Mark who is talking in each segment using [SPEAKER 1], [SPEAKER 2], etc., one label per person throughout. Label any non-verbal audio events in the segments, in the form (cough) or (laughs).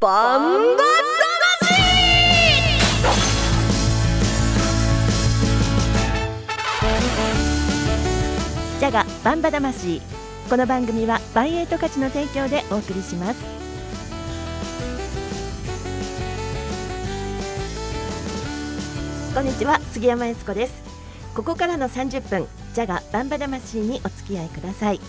[SPEAKER 1] バンバ
[SPEAKER 2] ジャガバンバ魂。この番組はバンエイト価値の提供でお送りします。こんにちは杉山悦子です。ここからの30分ジャガバンバ魂にお付き合いください、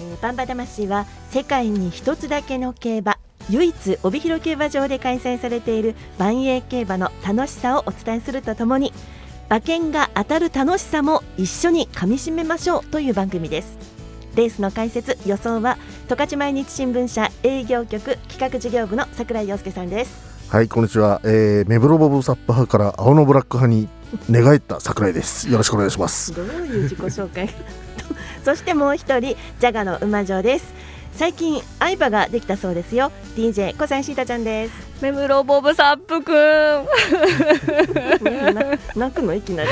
[SPEAKER 2] えー、バンバ魂は世界に一つだけの競馬唯一帯広競馬場で開催されている万栄競馬の楽しさをお伝えするとともに馬券が当たる楽しさも一緒にかみしめましょうという番組です。レースの解説予想は十勝毎日新聞社営業局企画事業部の櫻井陽介さんです。
[SPEAKER 3] はいこんにちは、えー、メブロボブサップ派から青のブラック派に寝返った櫻井です。よろしくお願いします。
[SPEAKER 2] どういう自己紹介？(laughs) そしてもう一人ジャガの馬女です最近相葉ができたそうですよ。DJ 小西シータちゃんです。
[SPEAKER 1] メムロボブサップくん。
[SPEAKER 2] 泣くのいきなり。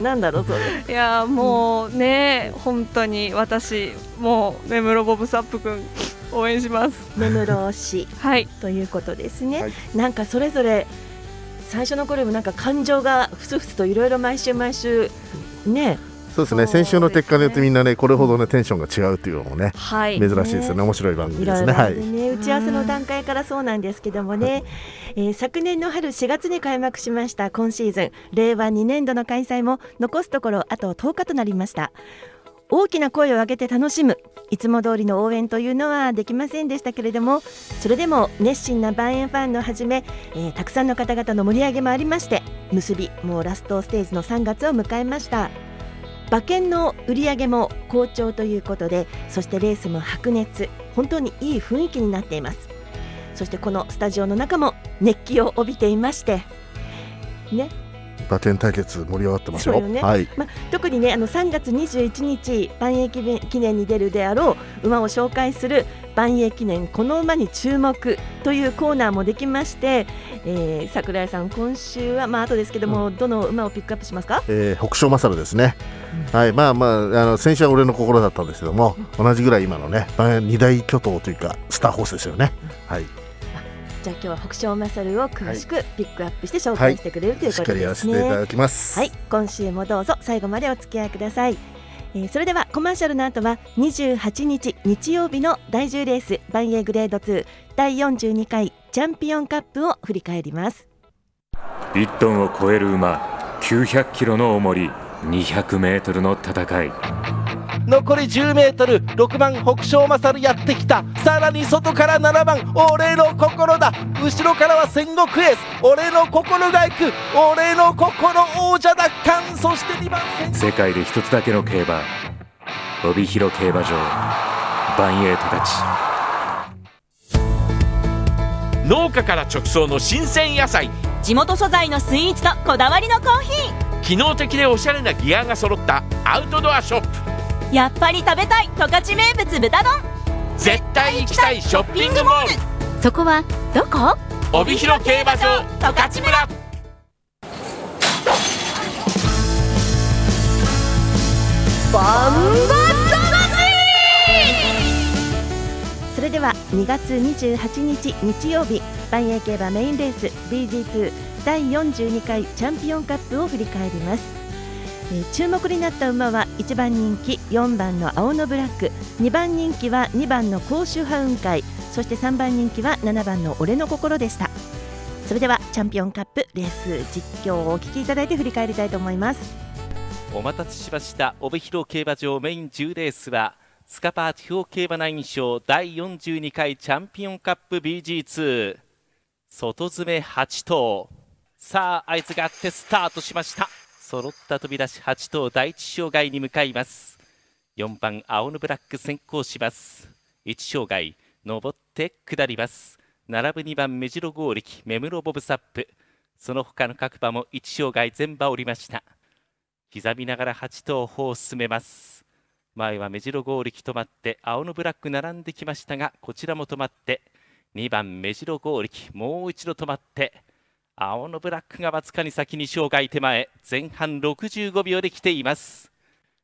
[SPEAKER 2] なんだろうそれ。
[SPEAKER 1] いやもうね、うん、本当に私もうメムロボブサップくん応援します。
[SPEAKER 2] メムロ推し、はい、ということですね、はい、なんかそれぞれ最初の頃もなんか感情がふつふつといろいろ毎週毎週ね
[SPEAKER 3] そうですね。先週の結果によってみんなねこれほどねテンションが違うというのもね、はい、珍しいですよね。面白い番組ですね。はい、
[SPEAKER 2] ね。打ち合わせの段階からそうなんですけどもね、えー、昨年の春4月に開幕しました今シーズン。令和2年度の開催も残すところあと10日となりました。大きな声を上げて楽しむ。いつも通りの応援というのはできませんでしたけれどもそれでも熱心な万円ファンのはじめ、えー、たくさんの方々の盛り上げもありまして結びもうラストステージの3月を迎えました馬券の売り上げも好調ということでそしてレースも白熱本当にいい雰囲気になっていますそしてこのスタジオの中も熱気を帯びていましてね
[SPEAKER 3] 馬券対決盛り上がってますよ。よ
[SPEAKER 2] ね、はい。まあ特にねあの3月21日万栄記念に出るであろう馬を紹介する万栄記念この馬に注目というコーナーもできまして、えー、桜井さん今週はまあ後ですけども、うん、どの馬をピックアップしますか？
[SPEAKER 3] えー、北勝勝ですね。うん、はいまあまああの先週は俺の心だったんですけども、うん、同じぐらい今のね二大巨頭というかスターホースですよね。はい。
[SPEAKER 2] じゃあ今日は北勝マサルを詳しくピックアップして紹介してくれる、はい、ということですね。
[SPEAKER 3] は
[SPEAKER 2] い、今週もどうぞ最後までお付き合いください。えー、それではコマーシャルの後は28日日曜日の第10レースバンエーグレード2第42回チャンピオンカップを振り返ります。
[SPEAKER 4] 1トンを超える馬900キロの重り200メートルの戦い。
[SPEAKER 5] 残り 10m6 番北勝勝やってきた。さらに外から7番俺の心だ。後ろからは戦国エース俺の心が行く。俺の心王者奪還。そして2番
[SPEAKER 4] 世界で一つだけの競馬。帯広競馬場。バンエイトたち
[SPEAKER 6] 農家から直送の新鮮野菜。
[SPEAKER 7] 地元素材のスイーツとこだわりのコーヒー。
[SPEAKER 6] 機能的でおしゃれなギアが揃ったアウトドアショップ
[SPEAKER 7] やっぱり食べたい十勝名物豚丼。
[SPEAKER 6] 絶対行きたいショッピングモール。
[SPEAKER 7] そこはどこ？
[SPEAKER 6] 帯広競馬場十勝村。
[SPEAKER 1] バンバ
[SPEAKER 2] それでは2月28日日曜日万栄競馬メインレース BG2 第42回チャンピオンカップを振り返りますえー、注目になった馬は1番人気4番の青のブラック2番人気は2番の甲州派雲海そして3番人気は7番の俺の心でした。それではチャンピオンカップレース実況をお聞きいただいて振り返りたいと思います。
[SPEAKER 8] お待たせしました。帯広競馬場メイン10レースはスカパー地方競馬9賞第42回チャンピオンカップ BG2 外詰め8頭。さあ合図があってスタートしました。揃った飛び出し8頭第一障害に向かいます。4番青のブラック先行します。1障害登って下ります。並ぶ2番目白剛力目室ボブサップ。その他の各馬も1障害全馬降りました。刻みながら8頭歩を進めます。前は目白剛力止まって青のブラック並んできましたがこちらも止まって2番目白剛力もう一度止まって青のブラックがわずかに先に障害手前前半65秒で来ています。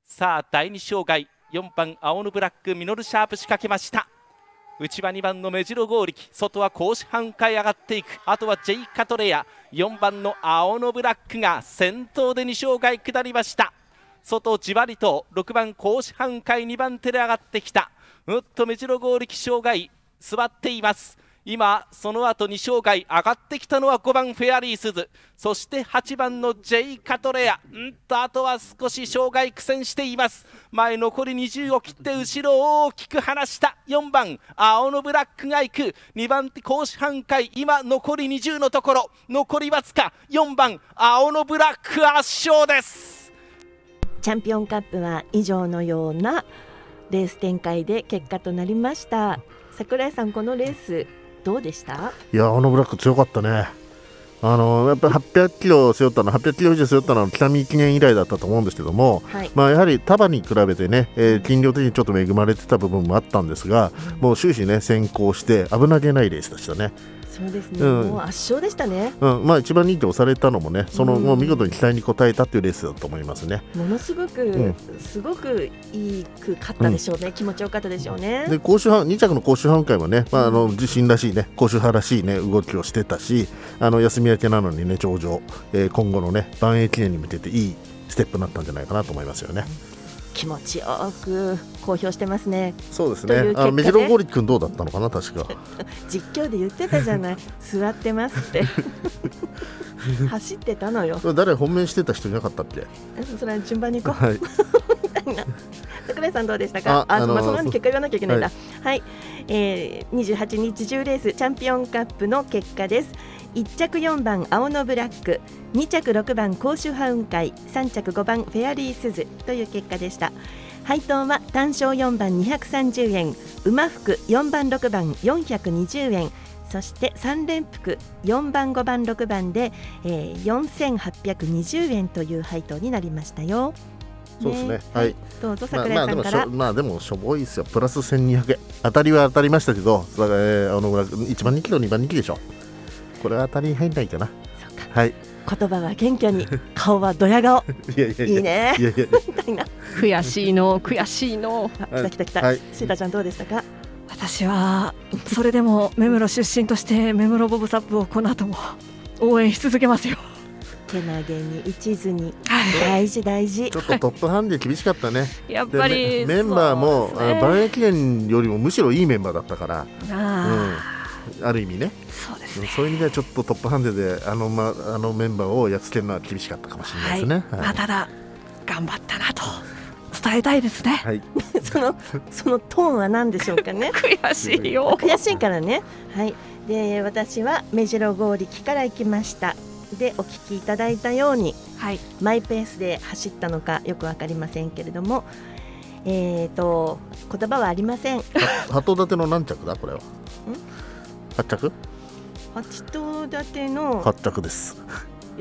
[SPEAKER 8] さあ第2障害4番青のブラックミノルシャープ仕掛けました。内場2番の目白剛力外は甲子半回上がっていく。あとはジェイ・カトレア4番の青のブラックが先頭で2勝外下りました。外じわりと6番甲子半回2番手で上がってきた。うっと目白剛力障害座っています。今その後2勝外上がってきたのは5番フェアリースズそして8番のジェイ・カトレア。んとあとは少し障害苦戦しています。前残り20を切って後ろを大きく離した。4番青のブラックが行く。2番手甲子半回今残り20のところ。残りわずか。4番青のブラック圧勝です。
[SPEAKER 2] チャンピオンカップは以上のようなレース展開で結果となりました。桜井さんこのレースどうでした？
[SPEAKER 3] いやあのブラック強かったね。あのやっぱり800キロ背負ったの800キロ以上背負ったのは北見記念以来だったと思うんですけども、
[SPEAKER 2] はい。
[SPEAKER 3] まあ、やはり束に比べてね、えー筋量的にちょっと恵まれてた部分もあったんですが、もう終始ね先行して危なげないレースでしたね。
[SPEAKER 2] そうですね、
[SPEAKER 3] うん。
[SPEAKER 2] もう圧勝でしたね。
[SPEAKER 3] うん、まあ一番人気押されたのもね、その、
[SPEAKER 2] うん
[SPEAKER 3] もう見事に期待に応えたっていうレースだと思いますね。
[SPEAKER 2] ものすごく、
[SPEAKER 3] ん。
[SPEAKER 2] すごくいいく勝ったでしょうね、気持ちよかったでしょうね。
[SPEAKER 3] で甲州藩2着の甲州藩会もね、まあ、あの自信らしいね甲州派らしいね動きをしてたしあの休み明けなのにね頂上、えー今後のね万栄記念に向けていいステップになったんじゃないかなと思いますよね。
[SPEAKER 2] 気持ちよく公表してますね。
[SPEAKER 3] そうですね。あの目白ゴリ君どうだったのかな確か。(laughs)
[SPEAKER 2] 実況で言ってたじゃない。座ってますって。(laughs) 走ってたのよ。
[SPEAKER 3] 誰本命してた人いなかったっけ？
[SPEAKER 2] それは順番に行こう。
[SPEAKER 3] はい。(laughs)
[SPEAKER 2] 桜井さんどうでしたか？あ
[SPEAKER 3] ああのー
[SPEAKER 2] まあ、その結果言わなきゃいけないんだ。はい、えー、28日10レースチャンピオンカップの結果です1着4番青のブラック2着6番甲州ハウン会3着5番フェアリースズという結果でした配当は単勝4番230円馬服4番6番420円そして3連服4番5番6番で、えー、4820円という配当になりましたよ。
[SPEAKER 3] そうですねはい
[SPEAKER 2] どうぞ
[SPEAKER 3] まあ
[SPEAKER 2] 桜井さんから。
[SPEAKER 3] まあでもしょぼいですよ。プラス1200円。当たりは当たりましたけど、えーあの1番人気と2番人気でしょ。これは当たりに入んないかな。
[SPEAKER 2] そうか。
[SPEAKER 3] はい。
[SPEAKER 2] 言葉は謙虚に (laughs) 顔はドヤ顔。
[SPEAKER 3] いやいやいや。
[SPEAKER 2] いいね。
[SPEAKER 3] いやいやい
[SPEAKER 2] みたいな
[SPEAKER 1] 悔しいの悔しいの。
[SPEAKER 2] あ来た来た来た、
[SPEAKER 3] はい。
[SPEAKER 2] シータちゃんどうでしたか？
[SPEAKER 1] 私はそれでも目室出身として目室ボブサップをこの後も応援し続けますよ。
[SPEAKER 2] けなげに一途に。
[SPEAKER 1] はい。
[SPEAKER 2] 大事大事。
[SPEAKER 3] ちょっとトップハンデ厳しかったね。
[SPEAKER 1] やっ
[SPEAKER 3] で
[SPEAKER 1] ぱり
[SPEAKER 3] メメンバーも、
[SPEAKER 1] そうですね。
[SPEAKER 3] 駅伝よりもむしろいいメンバーだったから、
[SPEAKER 1] あ
[SPEAKER 3] ある意味ね。
[SPEAKER 1] ーそうですね。
[SPEAKER 3] そういう意味ではちょっとトップハンデであのまあのメンバーをやっつけるのは厳しかったかもしれないですね。
[SPEAKER 1] はい。まあ、ただ頑張ったなと伝えたいですね。
[SPEAKER 3] はい。(laughs)
[SPEAKER 2] そのそのトーンは何でしょうかね。(laughs)
[SPEAKER 1] 悔しいよ。(laughs)
[SPEAKER 2] 悔しいからね。はい。で私は目白剛力から行きました。でお聞きいただいたように
[SPEAKER 1] はい。
[SPEAKER 2] マイペースで走ったのかよくわかりませんけれどもえーと言葉はありません。
[SPEAKER 3] 鳩立ての何着だ？これは。八着？
[SPEAKER 2] 八頭立ての
[SPEAKER 3] 八着です。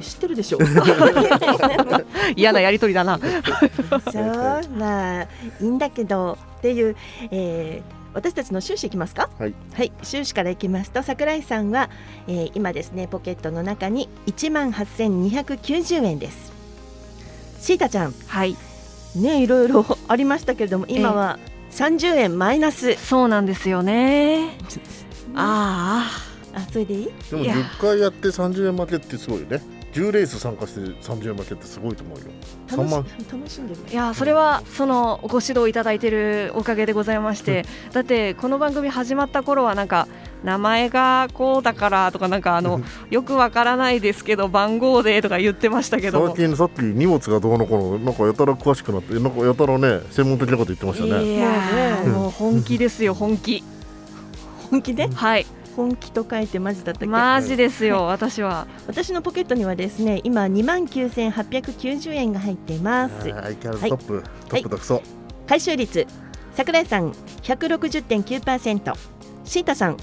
[SPEAKER 2] 知ってるでしょ？(laughs)
[SPEAKER 1] 嫌なやりとりだな。(laughs)
[SPEAKER 2] そうまあいいんだけどっていう、えー私たちの収支いきますか？
[SPEAKER 3] はい、
[SPEAKER 2] はい、収支からいきますと桜井さんは、えー今ですねポケットの中に1万8290円です。シータちゃん。
[SPEAKER 1] はい。
[SPEAKER 2] ねいろいろありましたけれども今は30円マイナス。
[SPEAKER 1] そうなんですよね (laughs) あ
[SPEAKER 2] あそれでいい？
[SPEAKER 3] でも
[SPEAKER 1] いや。
[SPEAKER 3] 10回やって30円負けってすごいよね。10レース参加して30円負けってすごいと思うよ。3
[SPEAKER 2] 楽し
[SPEAKER 3] 万。
[SPEAKER 2] 楽しんでる
[SPEAKER 1] あいやそれはそのご指導いただいているおかげでございまして。だってこの番組始まった頃はなんか名前がこうだからとかなんかあのよくわからないですけど番号でとか言ってましたけど。
[SPEAKER 3] 最近さっき荷物がどうのこうのなんかやたら詳しくなってなんかやたらね専門的なこと言ってましたね。
[SPEAKER 1] いやもう本気ですよ本気
[SPEAKER 2] 本気で？
[SPEAKER 1] はい。
[SPEAKER 2] 本気と書いてマジだったっけ？
[SPEAKER 1] マジですよ私は。
[SPEAKER 2] 私のポケットにはですね今2万9890円が入っています。
[SPEAKER 3] 相変わらずトップ、トップだくそ。
[SPEAKER 2] 回収率。桜井さん160.9%シータさん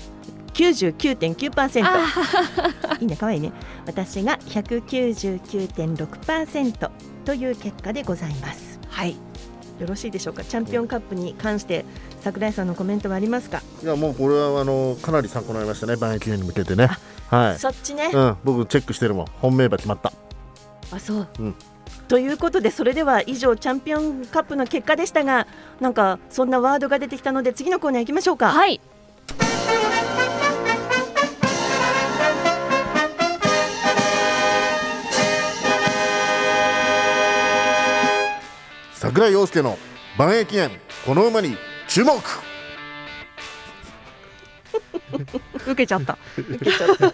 [SPEAKER 2] 99.9%いいね可愛いね。私が199.6%という結果でございます。
[SPEAKER 1] はい
[SPEAKER 2] よろしいでしょうか？チャンピオンカップに関して桜井さんのコメントはありますか、
[SPEAKER 3] いやもうこれはあのかなり参考になりましたね。万駅伝に向けてね。はい。
[SPEAKER 2] そっちね、
[SPEAKER 3] うん僕チェックしてるもん。本命馬決まった。
[SPEAKER 2] あそう、
[SPEAKER 3] うん。
[SPEAKER 2] ということでそれでは以上チャンピオンカップの結果でしたがなんかそんなワードが出てきたので次のコーナー行きましょうか。
[SPEAKER 1] はい
[SPEAKER 3] 桜井陽介の万栄記念この馬に注目
[SPEAKER 1] 受けちゃった
[SPEAKER 2] 受けちゃった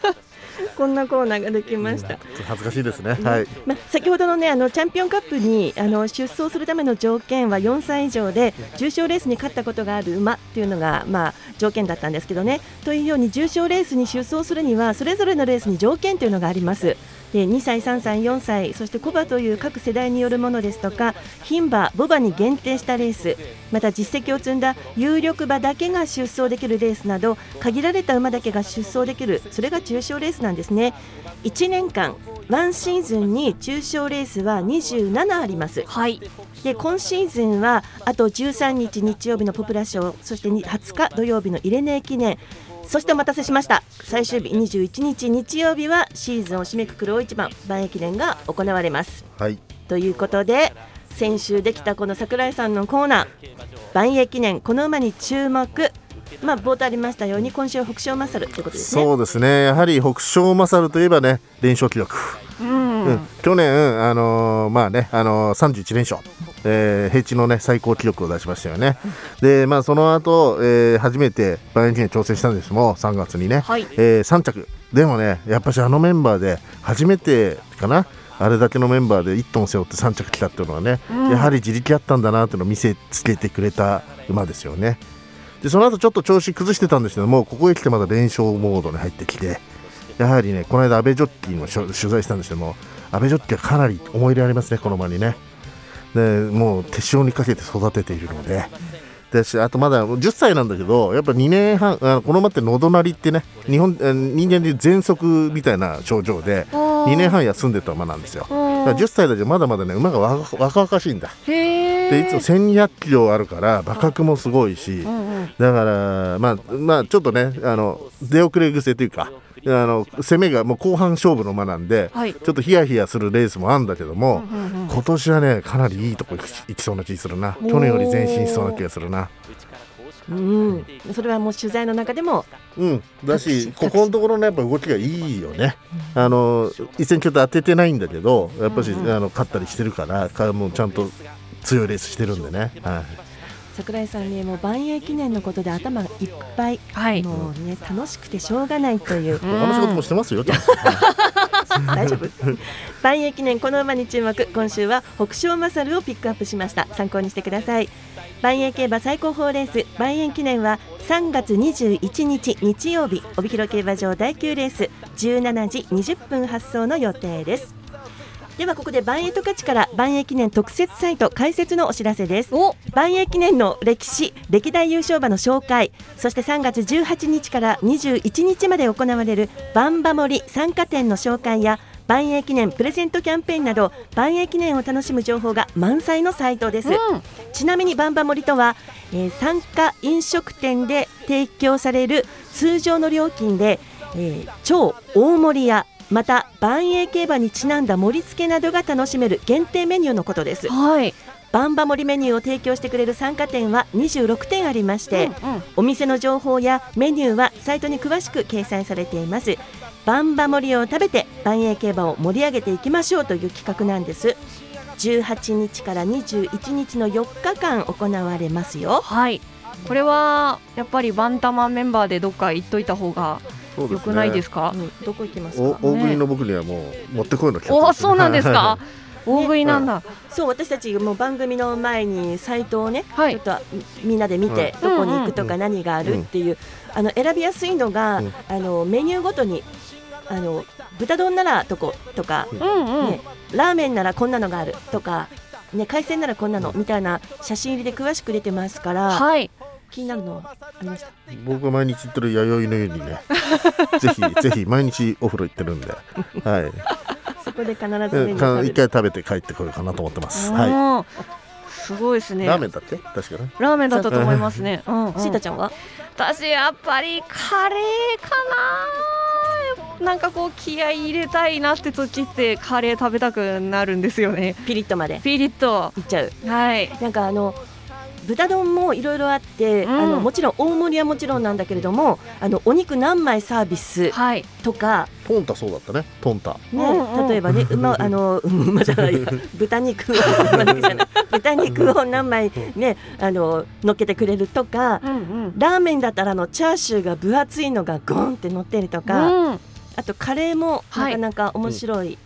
[SPEAKER 2] こんなコーナーができました。
[SPEAKER 3] 恥ずかしいですね。はい。
[SPEAKER 2] まあ、先ほどのねあのチャンピオンカップにあの出走するための条件は4歳以上で重賞レースに勝ったことがある馬っていうのがまあ条件だったんですけどねというように重賞レースに出走するにはそれぞれのレースに条件というのがあります。で2歳、3歳、4歳そしてコバという各世代によるものですとか牝馬、ボバに限定したレースまた実績を積んだ有力馬だけが出走できるレースなど限られた馬だけが出走できるそれが重賞レースなんですね。1年間ワンシーズンに重賞レースは27あります。
[SPEAKER 1] はい。
[SPEAKER 2] で今シーズンはあと13日日曜日のポプラ賞そして20日土曜日のイレネー記念そしてお待たせしました最終日21日日曜日はシーズンを締めくくる大一番万駅伝が行われます
[SPEAKER 3] はい。
[SPEAKER 2] ということで先週できたこの桜井さんのコーナー万栄記念この馬に注目まあ冒頭ありましたように今週は北勝勝ということですね
[SPEAKER 3] そうですね。やはり北勝勝といえばね、連勝記録。
[SPEAKER 1] うん。
[SPEAKER 3] うん、去年、あのーまあね、あのー、31連勝、えー平地の、ね、最高記録を出しましたよね。で、まあ、その後、えー初めて万円記念挑戦したんですもん、3月にね、
[SPEAKER 1] はい
[SPEAKER 3] え3着。でもね、やっぱしあのメンバーで初めてかな。あれだけのメンバーで1トン背負って3着来たっていうのはね、
[SPEAKER 1] うん
[SPEAKER 3] やはり自力あったんだなっていうのを見せつけてくれた馬ですよね。でその後ちょっと調子崩してたんですけどもここへ来てまだ連勝モードに入ってきてやはりねこの間阿部ジョッキーのしょ取材したんですけども阿部ジョッキーはかなり思い入れありますねこの馬にね。でもう手塩にかけて育てているので。でしあとまだ10歳なんだけどやっぱ2年半あこの馬って喉鳴りってね日本え人間で喘息みたいな症状で2
[SPEAKER 1] 2
[SPEAKER 3] 年半休んでた馬なんですよ。だから10歳だけどまだまだね馬が若若々しいんだ。でいつも1200キロあるから馬格もすごいし。だから、まあ、まあ、ちょっとね、あの出遅れ癖というか、あの攻めがもう後半勝負の馬なんで、
[SPEAKER 1] はい。
[SPEAKER 3] ちょっとヒヤヒヤするレースもあるんだけども、
[SPEAKER 1] うんうんうん
[SPEAKER 3] 今年はね、かなりいいとこ行きそうな気するな、去年より前進しそうな気がするな。
[SPEAKER 2] うん。それはもう取材の中でも
[SPEAKER 3] うん、だし、ここのところのやっぱ動きがいいよね。あの一戦ちょっと当ててないんだけど、やっぱし、あの勝ったりしてるから、かもうちゃんと強いレースしてるんでね。はい
[SPEAKER 2] 桜井さんねもう万栄記念のことで頭がいっぱい、
[SPEAKER 1] はい。
[SPEAKER 2] もうね楽しくてしょうがないという。
[SPEAKER 3] 他の仕事もしてますよ、(laughs)
[SPEAKER 2] 大丈夫。万栄記念この馬に注目。今週は北勝勝をピックアップしました。参考にしてください。万栄競馬最高峰レース。万栄記念は3月21日日曜日。帯広競馬場第9レース。17時20分発送の予定ですではここで万栄十勝から万栄記念特設サイト開設のお知らせです
[SPEAKER 1] お。
[SPEAKER 2] 万栄記念の歴史歴代優勝馬の紹介そして3月18日から21日まで行われるバンバ森参加店の紹介や万栄記念プレゼントキャンペーンなど万栄記念を楽しむ情報が満載のサイトです、
[SPEAKER 1] うん。
[SPEAKER 2] ちなみにバンバ森とは、えー参加飲食店で提供される通常の料金で、えー超大盛りやまた万栄競馬にちなんだ盛り付けなどが楽しめる限定メニューのことです。
[SPEAKER 1] はい。
[SPEAKER 2] バンバ盛りメニューを提供してくれる参加店は26店ありまして、
[SPEAKER 1] うんうん。
[SPEAKER 2] お店の情報やメニューはサイトに詳しく掲載されています。バンバ盛りを食べて万栄競馬を盛り上げていきましょうという企画なんです。18日から21日の4日間行われますよ。
[SPEAKER 1] はい。これはやっぱりバンタマンメンバーでどっか行っといた方が
[SPEAKER 3] そう
[SPEAKER 1] 良くないですか？
[SPEAKER 2] うん。どこ行きますか？
[SPEAKER 3] お大食いの僕にはもう持ってこいの企
[SPEAKER 1] そうなんですか？大食いなんだ。
[SPEAKER 2] そう私たちもう番組の前にサイトをね、
[SPEAKER 1] はい。
[SPEAKER 2] ちょっとみみんなで見て、
[SPEAKER 3] はい。
[SPEAKER 2] どこに行くとか
[SPEAKER 3] うん
[SPEAKER 2] 何があるっていう、あの選びやすいのが、
[SPEAKER 3] うん。
[SPEAKER 2] あのメニューごとにあの豚丼ならどことか、
[SPEAKER 1] うんうん。
[SPEAKER 2] ね、ラーメンならこんなのがあるとか、ね、海鮮ならこんなのみたいな写真入りで詳しく出てますから、
[SPEAKER 1] はい。
[SPEAKER 2] 気になるのありました
[SPEAKER 3] 僕が毎日行ってる弥生のようにね (laughs) ぜひぜひ毎日お風呂行ってるんで、(laughs) はい
[SPEAKER 2] そこで必ず
[SPEAKER 3] 一
[SPEAKER 2] ー食べる
[SPEAKER 3] 回食べて帰ってこようかなと思ってます。は
[SPEAKER 1] うんすごいです
[SPEAKER 3] い。
[SPEAKER 1] ね。
[SPEAKER 3] ラーメンだって？確かね。
[SPEAKER 1] ラーメンだったと思いますね。うん、うん。
[SPEAKER 2] シータちゃんは？
[SPEAKER 1] 私やっぱりカレーかな。なんかこう気合い入れたいなって時ってカレー食べたくなるんですよね。
[SPEAKER 2] ピリッとまで
[SPEAKER 1] ピリッと。
[SPEAKER 2] いっちゃう
[SPEAKER 1] はい。
[SPEAKER 2] なんかあの豚丼もいろいろあって、
[SPEAKER 1] うん。
[SPEAKER 2] あのもちろん大盛りはもちろんなんだけれどもあのお肉何枚サービス
[SPEAKER 1] はい。
[SPEAKER 2] とか、
[SPEAKER 3] トンタそうだったね。トンタ。
[SPEAKER 2] ね
[SPEAKER 1] うんうん。
[SPEAKER 2] 例えばね馬 (laughs) あのうん馬じゃない豚肉。を (laughs) 豚肉を何枚ねあの乗っけてくれるとか
[SPEAKER 1] うんうん。
[SPEAKER 2] ラーメンだったらあのチャーシューが分厚いのがゴンって乗ってるとか、
[SPEAKER 1] うん。
[SPEAKER 2] あとカレーも
[SPEAKER 1] は
[SPEAKER 2] ないかなか面白い、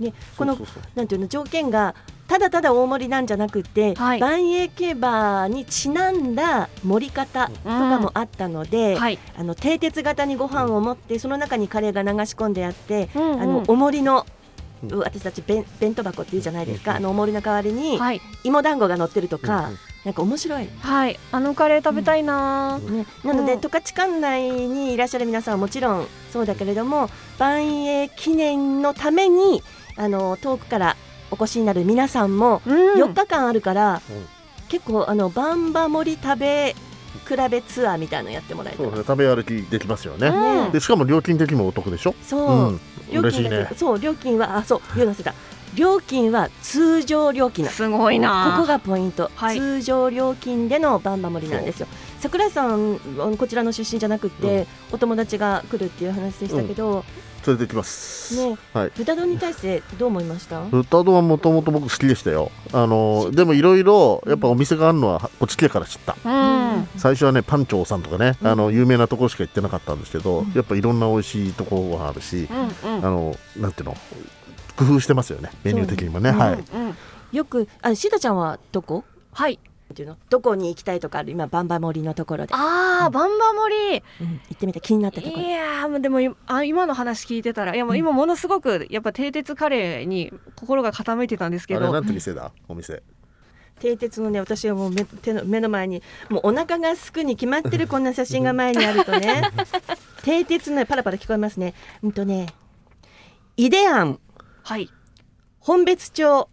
[SPEAKER 2] ねこの
[SPEAKER 3] そうそうそう。
[SPEAKER 2] なんていうの条件がただただ大盛りなんじゃなくて、
[SPEAKER 1] はい。
[SPEAKER 2] 万栄競馬にちなんだ盛り方とかもあったので、
[SPEAKER 1] はい。
[SPEAKER 2] あの蹄鉄型にご飯を持ってその中にカレーが流し込んであって、
[SPEAKER 1] うんうん。
[SPEAKER 2] あのお盛りの
[SPEAKER 3] うん。
[SPEAKER 2] 私たち弁弁当箱っていうじゃないですか、あのお盛りの代わりに
[SPEAKER 1] はい。
[SPEAKER 2] 芋団子が乗ってるとか、
[SPEAKER 3] うんうん。
[SPEAKER 2] なんか面白い、
[SPEAKER 1] はい。あのカレー食べたいなー。
[SPEAKER 2] ね、なので、
[SPEAKER 1] うん。
[SPEAKER 2] 十勝管内にいらっしゃる皆さんはもちろんそうだけれども万栄記念のためにあの遠くからお越しになる皆さんも
[SPEAKER 1] うん。
[SPEAKER 2] 4日間あるから、
[SPEAKER 3] うん。
[SPEAKER 2] 結構あのバンバ盛り食べ比べツアーみたいなのやってもらえたら。
[SPEAKER 3] そうね。食べ歩きできますよね、
[SPEAKER 1] うん
[SPEAKER 3] でしかも料金的にもお得でしょ？
[SPEAKER 2] そう、
[SPEAKER 3] うん。
[SPEAKER 2] 料
[SPEAKER 3] 嬉しいね。
[SPEAKER 2] 金だけそう料金はあそう言うの忘れた。料金は通常料金
[SPEAKER 1] すごいな。
[SPEAKER 2] ここがポイント、
[SPEAKER 1] はい。
[SPEAKER 2] 通常料金でのバンバ盛りなんですよ。桜井さんこちらの出身じゃなくて、お友達が来るっていう話でしたけど、
[SPEAKER 3] 連れてきます、
[SPEAKER 2] ね。
[SPEAKER 3] はい。
[SPEAKER 2] 豚丼に対してどう思いました？
[SPEAKER 3] 豚丼はもともと僕好きでしたよ。あのでもいろいろやっぱお店があるのはこっち来てから知った。
[SPEAKER 1] うん。
[SPEAKER 3] 最初はねパンチョーさんとかね、
[SPEAKER 2] うん。
[SPEAKER 3] あの有名なところしか行ってなかったんですけど、
[SPEAKER 2] うん。
[SPEAKER 3] やっぱいろんな美味しいところがあるし、
[SPEAKER 1] うんうん。
[SPEAKER 3] あのなんていうの工夫してますよねメニュー的にもね、はい、
[SPEAKER 1] うん
[SPEAKER 2] よくあシダちゃんはどこ？
[SPEAKER 1] はい。
[SPEAKER 2] っていうの？どこに行きたいとかある？今バンバ盛りのところで、
[SPEAKER 1] あーバンバ盛り
[SPEAKER 2] うん。行ってみた気になったところ。
[SPEAKER 1] いやでもいあ今の話聞いてたらいやもう今ものすごくやっぱ蹄鉄カレーに心が傾いてたんですけど。
[SPEAKER 3] あれなんて店だ？お店。
[SPEAKER 2] 蹄鉄のね私はもう目手の目の前にもうお腹がすくに決まってるこんな写真が前にあるとね。(laughs) 蹄鉄のねパラパラ聞こえますね。うんとねイデアン。
[SPEAKER 1] はい。
[SPEAKER 2] 本別町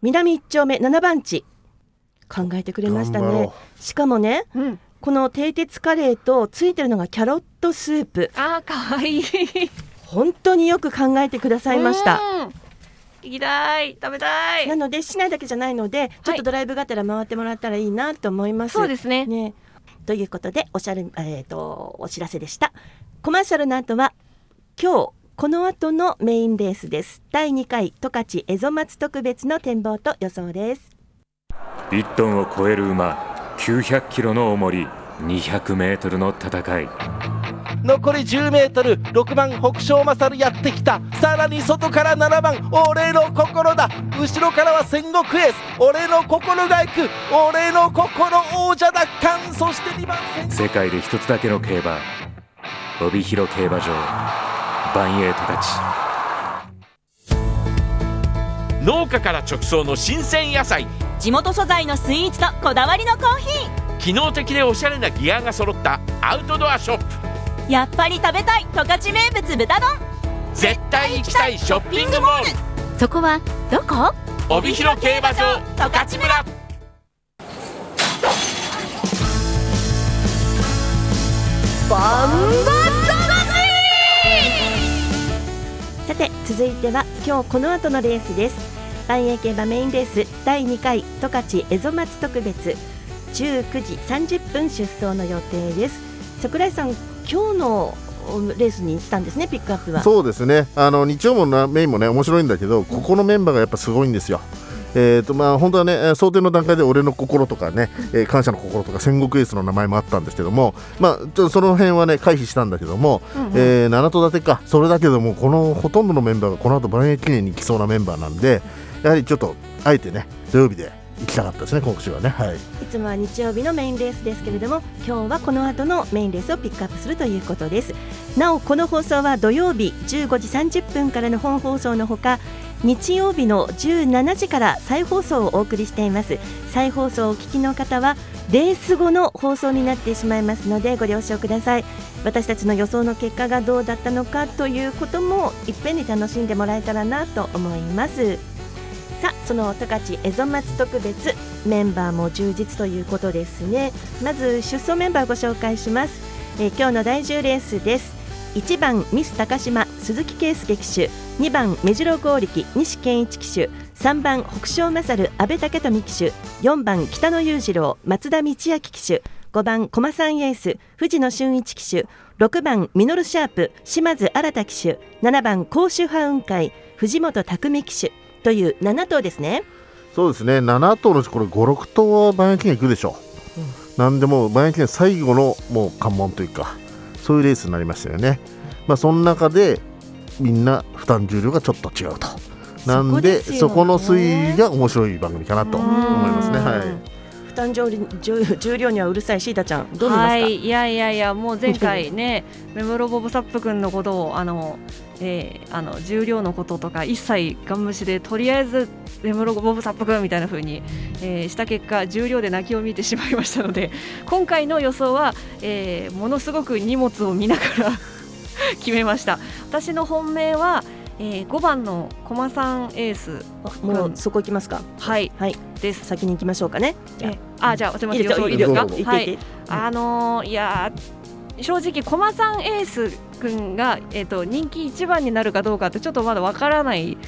[SPEAKER 2] 南一丁目7番地考えてくれましたね。しかもね
[SPEAKER 1] うん。
[SPEAKER 2] この蹄鉄カレーとついてるのがキャロットスープ。
[SPEAKER 1] あーかわいい。
[SPEAKER 2] 本当によく考えてくださいました。
[SPEAKER 1] うん。行きたい。食べたい。
[SPEAKER 2] なので市内だけじゃないのでちょっとドライブがてら回ってもらったらいいなと思います、
[SPEAKER 1] そうですね。
[SPEAKER 2] ね。ということでおしゃる、えー、とお知らせでした。コマーシャルの後は今日この後のメインレースです。第2回十勝蝦夷松特別の展望と予想です
[SPEAKER 4] 1トンを超える馬900キロの重り200メートルの戦い。
[SPEAKER 5] 残り 10m6 番北勝勝やってきた。さらに外から7番俺の心だ。後ろからは戦国エース。俺の心が行く俺の心王者奪還。そして2番戦。
[SPEAKER 4] 世界で一つだけの競馬帯広競馬場。万栄十勝
[SPEAKER 6] 農家から直送の新鮮野菜
[SPEAKER 7] 地元素材のスイーツとこだわりのコーヒ
[SPEAKER 6] 機能的でおしゃれなギアが揃ったアウトドアショップ。
[SPEAKER 7] ーやっぱり食べたい十勝名物豚丼。
[SPEAKER 6] 絶対行きたいショッピングモール。
[SPEAKER 7] そこはどこ？
[SPEAKER 6] 帯広競馬場十勝村。
[SPEAKER 2] さて続いては今日この後のレースです万栄競馬メインレース第2回十勝蝦夷松特別19時30分出走の予定です。桜井さん今日のレースにしたんですねピックアップは。
[SPEAKER 3] そうですね。あの日曜もなメインもね面白いんだけどここのメンバーがやっぱすごいんですよ。えーとまあ、本当はねえー想定の段階で俺の心とかね、(laughs) えー感謝の心とか戦国エースの名前もあったんですけども、まあ、ちょその辺はね回避したんだけども、えー七戸立てかそれだけどもこのほとんどのメンバーがこの後万栄記念に来そうなメンバーなんでやはりちょっとあえてね土曜日で行きたかったですね今週はね。はい。
[SPEAKER 2] いつもは日曜日のメインレースですけれども今日はこの後のメインレースをピックアップするということです。なおこの放送は土曜日15時30分からの本放送のほか日曜日の17時から再放送をお送りしています。再放送をお聞きの方はレース後の放送になってしまいますのでご了承ください。私たちの予想の結果がどうだったのかということもいっぺんに楽しんでもらえたらなと思います。さあその十勝蝦夷松特別メンバーも充実ということですね。まず出走メンバーご紹介します、えー今日の第10レースです。1番ミス高島鈴木圭介騎手。2番目白剛力西健一騎手。3番北勝勝阿部武富騎手。4番北野裕次郎松田道明騎手。5番駒さんエース藤野俊一騎手。6番ミノルシャープ島津新騎手。7番甲州派雲海藤本匠騎手。という7頭ですね。
[SPEAKER 3] そうですね。7頭のうちこれ56頭は万円記念行くでしょう、なん。でもう万円記念最後のもう関門というかそういうレースになりましたよね。まあその中でみんな負担重量がちょっと違うと。なんで
[SPEAKER 2] ね。
[SPEAKER 3] そこの推移が面白い番組かなと思いますね。はい
[SPEAKER 2] 負担重量重重量にはうるさいシータちゃんどう見ますか、
[SPEAKER 1] はい、いやいやいや、もう前回ね、(laughs) 目室ボブサップ君のことを、あの、えーあの重量のこととか一切ガン無視でとりあえず目室ボブサップ君みたいな風に、えーした結果重量で泣きを見てしまいましたので (laughs) 今回の予想は、えーものすごく荷物を見ながら (laughs) 決めました。私の本命は、えー5番の駒さんエース。
[SPEAKER 2] もうそこ行きますか？
[SPEAKER 1] はい。
[SPEAKER 2] はい。
[SPEAKER 1] です。
[SPEAKER 2] 先に行きましょうかね。じゃ
[SPEAKER 1] えあじゃあすみません。
[SPEAKER 2] いいですよ。
[SPEAKER 1] 予想いいですか？はい。あのーいやー正直駒さんエース君が、えー、と人気一番になるかどうかってちょっとまだわからない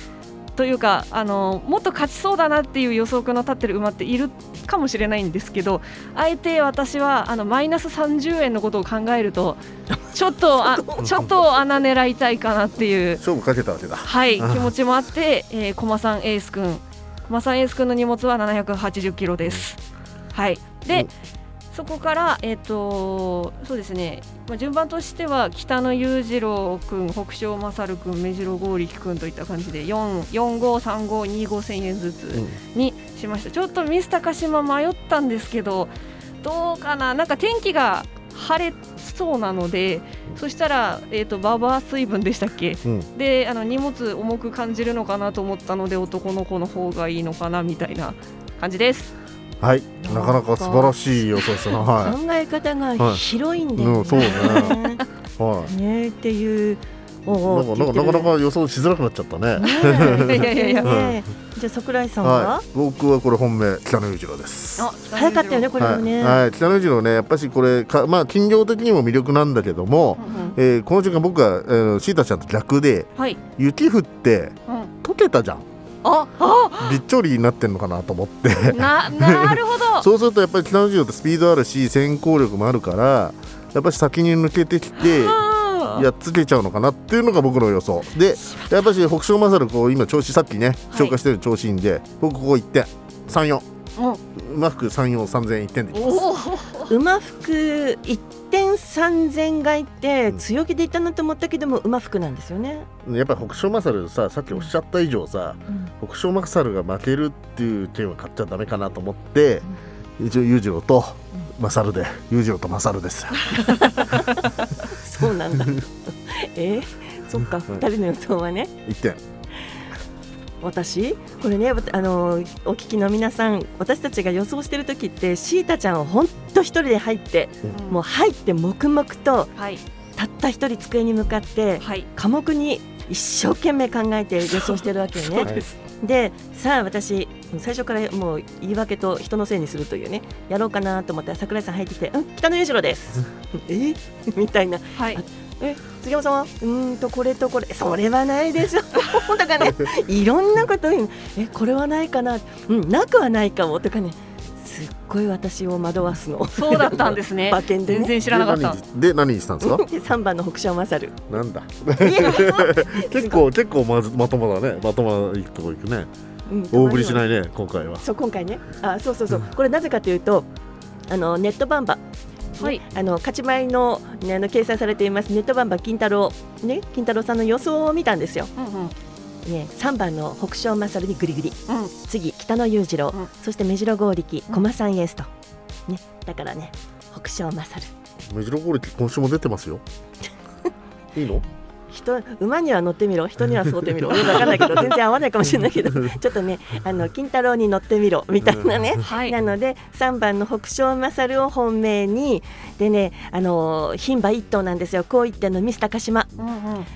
[SPEAKER 1] というか、あのーもっと勝ちそうだなっていう予測の立ってる馬っているかもしれないんですけどあえて私はあのマイナス30円のことを考えると (laughs) ちょっとあちょっと穴狙いたいかなっていう
[SPEAKER 3] 勝負かけたわけだ。
[SPEAKER 1] はい、気
[SPEAKER 3] あ
[SPEAKER 1] 持ちもあって、えー、駒さんエース君、駒さんエース君の荷物は780キロです。はい。で、
[SPEAKER 3] うん
[SPEAKER 1] そこからえっ、とそうですね。まあ順番としては北野裕次郎君、北勝勝君、目白剛力君といった感じで4、4号、3号、2号1000円ずつにしました。ちょっとミス高島迷ったんですけど、どうかな。なんか天気が晴れそうなので、そしたらえっ、とババア水分でしたっけ？
[SPEAKER 3] うん
[SPEAKER 1] であの荷物重く感じるのかなと思ったので男の子の方がいいのかなみたいな感じです。
[SPEAKER 3] はいなかなか素晴らしい予想ですねは
[SPEAKER 2] 考え方が広いんだよね。
[SPEAKER 3] うんそうねい (laughs) はい
[SPEAKER 2] ねっていう。お
[SPEAKER 3] なんかなんかなかなか予想しづらくなっちゃったね。
[SPEAKER 2] ね (laughs)
[SPEAKER 1] いやいやいや
[SPEAKER 2] ねじゃあ桜井さんは、
[SPEAKER 3] はい、僕はこれ本命北野裕次郎です。
[SPEAKER 1] あ
[SPEAKER 2] 早かったよねこれもね。
[SPEAKER 3] はい、はい、北野裕次郎ねやっぱしこれかまあ金量的にも魅力なんだけども、
[SPEAKER 1] うん
[SPEAKER 3] えーこの時間僕は、えー、シータちゃんと逆で
[SPEAKER 1] はい。
[SPEAKER 3] 雪降って
[SPEAKER 1] うん。
[SPEAKER 3] 溶けたじゃん
[SPEAKER 1] ああ
[SPEAKER 3] びっちょりになってるのかなと思って。
[SPEAKER 1] ななるほど。(laughs)
[SPEAKER 3] そうするとやっぱり北の授業ってスピードあるし先行力もあるからやっぱり先に抜けてきてやっつけちゃうのかなっていうのが僕の予想。でやっぱし北勝勝こう今調子さっきね、紹介してる調子いいんで、僕ここ1点34
[SPEAKER 1] う
[SPEAKER 3] まく3430001点でいきます。
[SPEAKER 2] 馬服1三千いって強気でいったなと思ったけども、馬服なんですよね。
[SPEAKER 3] やっぱり北勝勝ささっきおっしゃった以上さ、うん、北勝勝が負けるっていう点は買っちゃだめかなと思って、うん、一応裕次郎と勝で裕次郎と勝です。(laughs)
[SPEAKER 2] そうなんだ。えー、そっか二人の予想はね。
[SPEAKER 3] 1点。
[SPEAKER 2] 私？これねあのお聞きの皆さん私たちが予想してる時ってシータちゃんは本当一人で入ってもう入って黙々と
[SPEAKER 1] はい。
[SPEAKER 2] たった一人机に向かって
[SPEAKER 1] はい。
[SPEAKER 2] 科目に一生懸命考えて予想してるわけよね。
[SPEAKER 3] はい
[SPEAKER 2] でさあ私最初からもう言い訳と人のせいにするというねやろうかなと思ったら桜井さん入ってきて「うん北野裕次郎です」え (laughs) みたいな。
[SPEAKER 1] はい。
[SPEAKER 2] 「え杉山さんは？うーんとこれとこれ。それはないでしょ」(laughs) とかねいろんなこと言うえこれはないかな。うんなくはないかも。とかねすっごい私を惑わすの。
[SPEAKER 1] そうだったんですね。(laughs)
[SPEAKER 2] 馬券でね。
[SPEAKER 1] 全然知らなかった。
[SPEAKER 3] で何にで何にしたんですか？(laughs)
[SPEAKER 2] 3番の北勝勝
[SPEAKER 3] なんだ。結構結構まずまともだね。まともないくとこ行くね。
[SPEAKER 2] うん
[SPEAKER 3] 大振りしないね今回は。
[SPEAKER 2] そう今回ね。あそうそうそう。これなぜかというとあのネットバンバ
[SPEAKER 1] はい。
[SPEAKER 2] あの勝ち前の,、ね、あの掲載されていますネットバンバ金太郎ね金太郎さんの予想を見たんですよ。
[SPEAKER 1] うんうん。
[SPEAKER 2] ね3番の北勝勝にグリグリ。
[SPEAKER 1] うん。
[SPEAKER 2] 次北野裕次郎、
[SPEAKER 1] うん。
[SPEAKER 2] そして目白剛力駒さんエースと。ねだからね北勝勝
[SPEAKER 3] 目白ゴール今週も出てますよ。(laughs) いいの？
[SPEAKER 2] 人馬には乗ってみろ。人には沿ってみろ。よくわかんないけど全然合わないかもしれないけど。ちょっとねあの金太郎に乗ってみろ。みたいなね。
[SPEAKER 1] はい。
[SPEAKER 2] なので3番の北勝勝を本命にでねあの牝馬一頭なんですよ。こう一点のミス高島。
[SPEAKER 1] うんうん。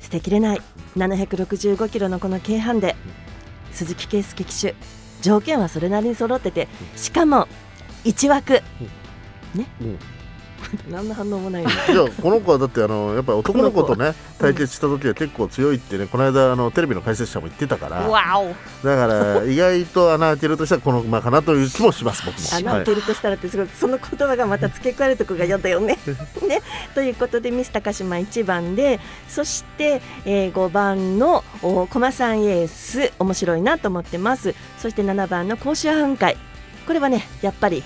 [SPEAKER 2] 捨てきれない。765キロのこの軽ハンデ鈴木圭介騎手。条件はそれなりに揃っててしかも1枠。
[SPEAKER 3] うん (laughs)
[SPEAKER 2] 何の反応もない。の
[SPEAKER 3] いやこの子はだってあのやっぱり男の子とね対決した時は結構強いってねこの間あのテレビの解説者も言ってたから
[SPEAKER 1] わお。
[SPEAKER 3] だから意外と穴開けるとしたらこの馬かなという気もします僕も。はい
[SPEAKER 2] 穴開けるとしたらってすごいその言葉がまた付け加えるとこが嫌だよね。(laughs) ね。ということでミス高島1番でそして、えー、5番のお駒さんエース面白いなと思ってます。そして7番の甲州半会これはねやっぱり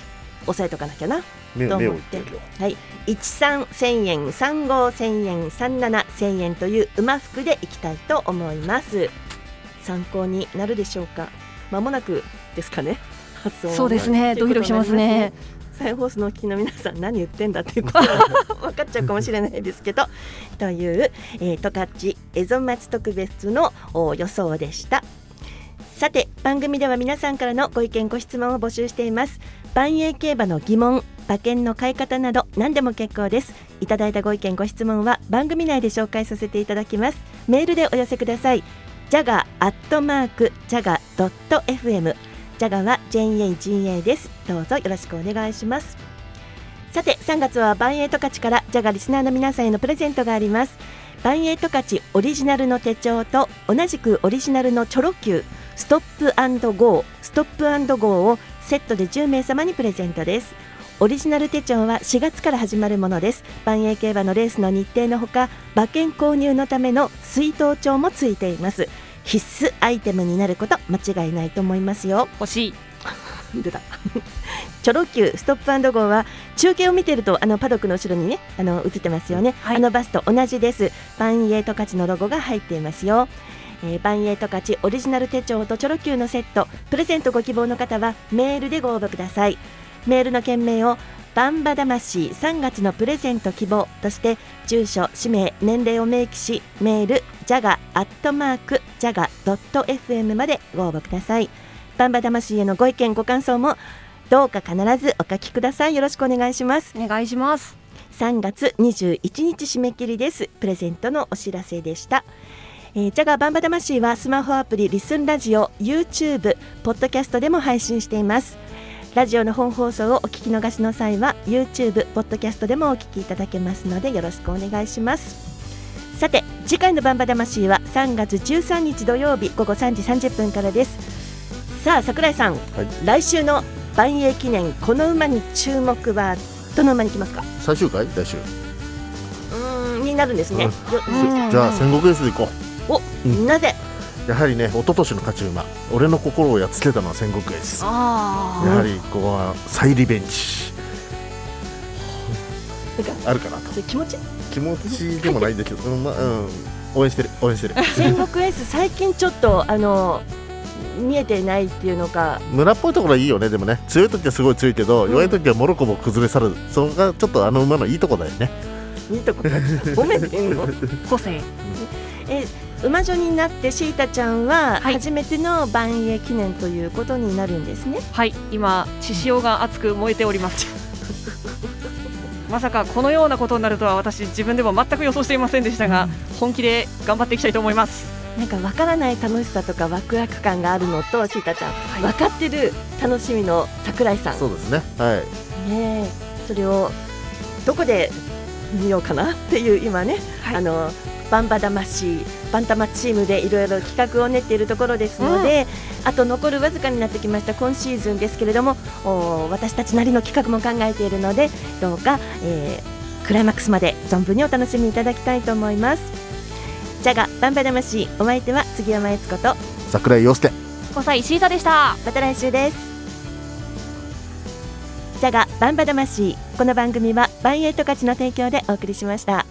[SPEAKER 2] 押さえとかなきゃな。
[SPEAKER 3] 目目を
[SPEAKER 2] と思って。はい。13千円35千円37千円という馬服でいきたいと思います。参考になるでしょうか。まもなくですかね。発送
[SPEAKER 1] そうですね。ドキドキしますね。
[SPEAKER 2] 再放送のお聞きの皆さん何言ってんだっていうことが (laughs) 分かっちゃうかもしれないですけど。という、えー、十勝蝦夷町特別のお予想でした。さて番組では皆さんからのご意見ご質問を募集しています万栄競馬の疑問馬券の買い方など何でも結構です。いただいたご意見ご質問は番組内で紹介させていただきます。メールでお寄せください。ジャガアットマークジャガドット FM ジャガは JAGA です。どうぞよろしくお願いします。さて3月はバンエイトカチからジャガリスナーの皆さんへのプレゼントがあります。バンエイトカチオリジナルの手帳と同じくオリジナルのチョロ Q ストップゴー。ストップゴーをセットで10名様にプレゼントです。オリジナル手帳は4月から始まるものです。万栄競馬のレースの日程のほか馬券購入のための水筒帳もついています。必須アイテムになること間違いないと思いますよ。
[SPEAKER 1] 欲しい。(laughs)
[SPEAKER 2] 出た。チョロ Q ストップゴーは中継を見てるとあのパドックの後ろにねあの映ってますよね、
[SPEAKER 1] はい。
[SPEAKER 2] あのバスと同じです。バンエイト勝ちのロゴが入っていますよえーバンエイト勝ちオリジナル手帳とチョロ Q のセット。プレゼントご希望の方はメールでご応募ください。メールの件名をバンバ魂3月のプレゼント希望として住所氏名年齢を明記しメールジャガアットマークジャガドット FM までご応募ください。バンバ魂へのご意見ご感想もどうか必ずお書きください。よろしくお願いします。
[SPEAKER 1] お願いします。
[SPEAKER 2] 3月21日締め切りです。プレゼントのお知らせでしたえー、ジャガバンバ魂はスマホアプリリスンラジオ YouTube ポッドキャストでも配信しています。ラジオの本放送をお聞き逃しの際は YouTube ポッドキャストでもお聞きいただけますのでよろしくお願いします。さて次回のバンバ魂は3月13日土曜日午後3時30分からです。さあ桜井さん、
[SPEAKER 3] はい。
[SPEAKER 2] 来週の万栄記念この馬に注目はどの馬に来ますか？
[SPEAKER 3] 最終回？来週。
[SPEAKER 2] うーんになるんですね、よ
[SPEAKER 1] うん。
[SPEAKER 3] じゃあ戦国エースで行こ
[SPEAKER 2] お、
[SPEAKER 3] う。ん
[SPEAKER 2] なぜ
[SPEAKER 3] う。やはりね一昨年の勝ち馬俺の心をやっつけたのは戦国エース。や
[SPEAKER 1] あ
[SPEAKER 3] はりここは再リベンジ。あるかなと。
[SPEAKER 2] 気持ち？
[SPEAKER 3] 気持ちでもないんだけど、うんまあうん、応援してる応援してる。
[SPEAKER 2] 戦国エース最近ちょっとあの見えてないっていうのか。
[SPEAKER 3] 村っぽいところはいいよねでもね。強い時はすごい強いけど、
[SPEAKER 2] うん。
[SPEAKER 3] 弱い時はもろこも崩れ去る。それがちょっとあの馬のいいとこだよね。
[SPEAKER 2] いいとこ。褒めてんの
[SPEAKER 1] ー個性。
[SPEAKER 2] え馬女になってシータちゃんは
[SPEAKER 1] はい。
[SPEAKER 2] 初めての万栄記念ということになるんですね、
[SPEAKER 1] はい。今獅子王が熱く燃えております。(laughs) まさかこのようなことになるとは私自分でも全く予想していませんでしたが、本気で頑張っていきたいと思います。
[SPEAKER 2] なんかわからない楽しさとかワクワク感があるのとシータちゃん、分かってる楽しみの桜井さん。
[SPEAKER 3] そうですね。はい。
[SPEAKER 2] ねえ。それをどこで見ようかなっていう今ね、
[SPEAKER 1] はい。
[SPEAKER 2] あのバンバ魂バンタマチームでいろいろ企画を練っているところですので、あと残るわずかになってきました今シーズンですけれどもお私たちなりの企画も考えているのでどうか、えークライマックスまで存分にお楽しみいただきたいと思います。じゃがバンバ魂お相手は杉山悦子と
[SPEAKER 3] 桜井陽介
[SPEAKER 1] 5歳シータでした
[SPEAKER 2] また来週です。じゃがバンバ魂この番組はバンエイト勝ちの提供でお送りしました。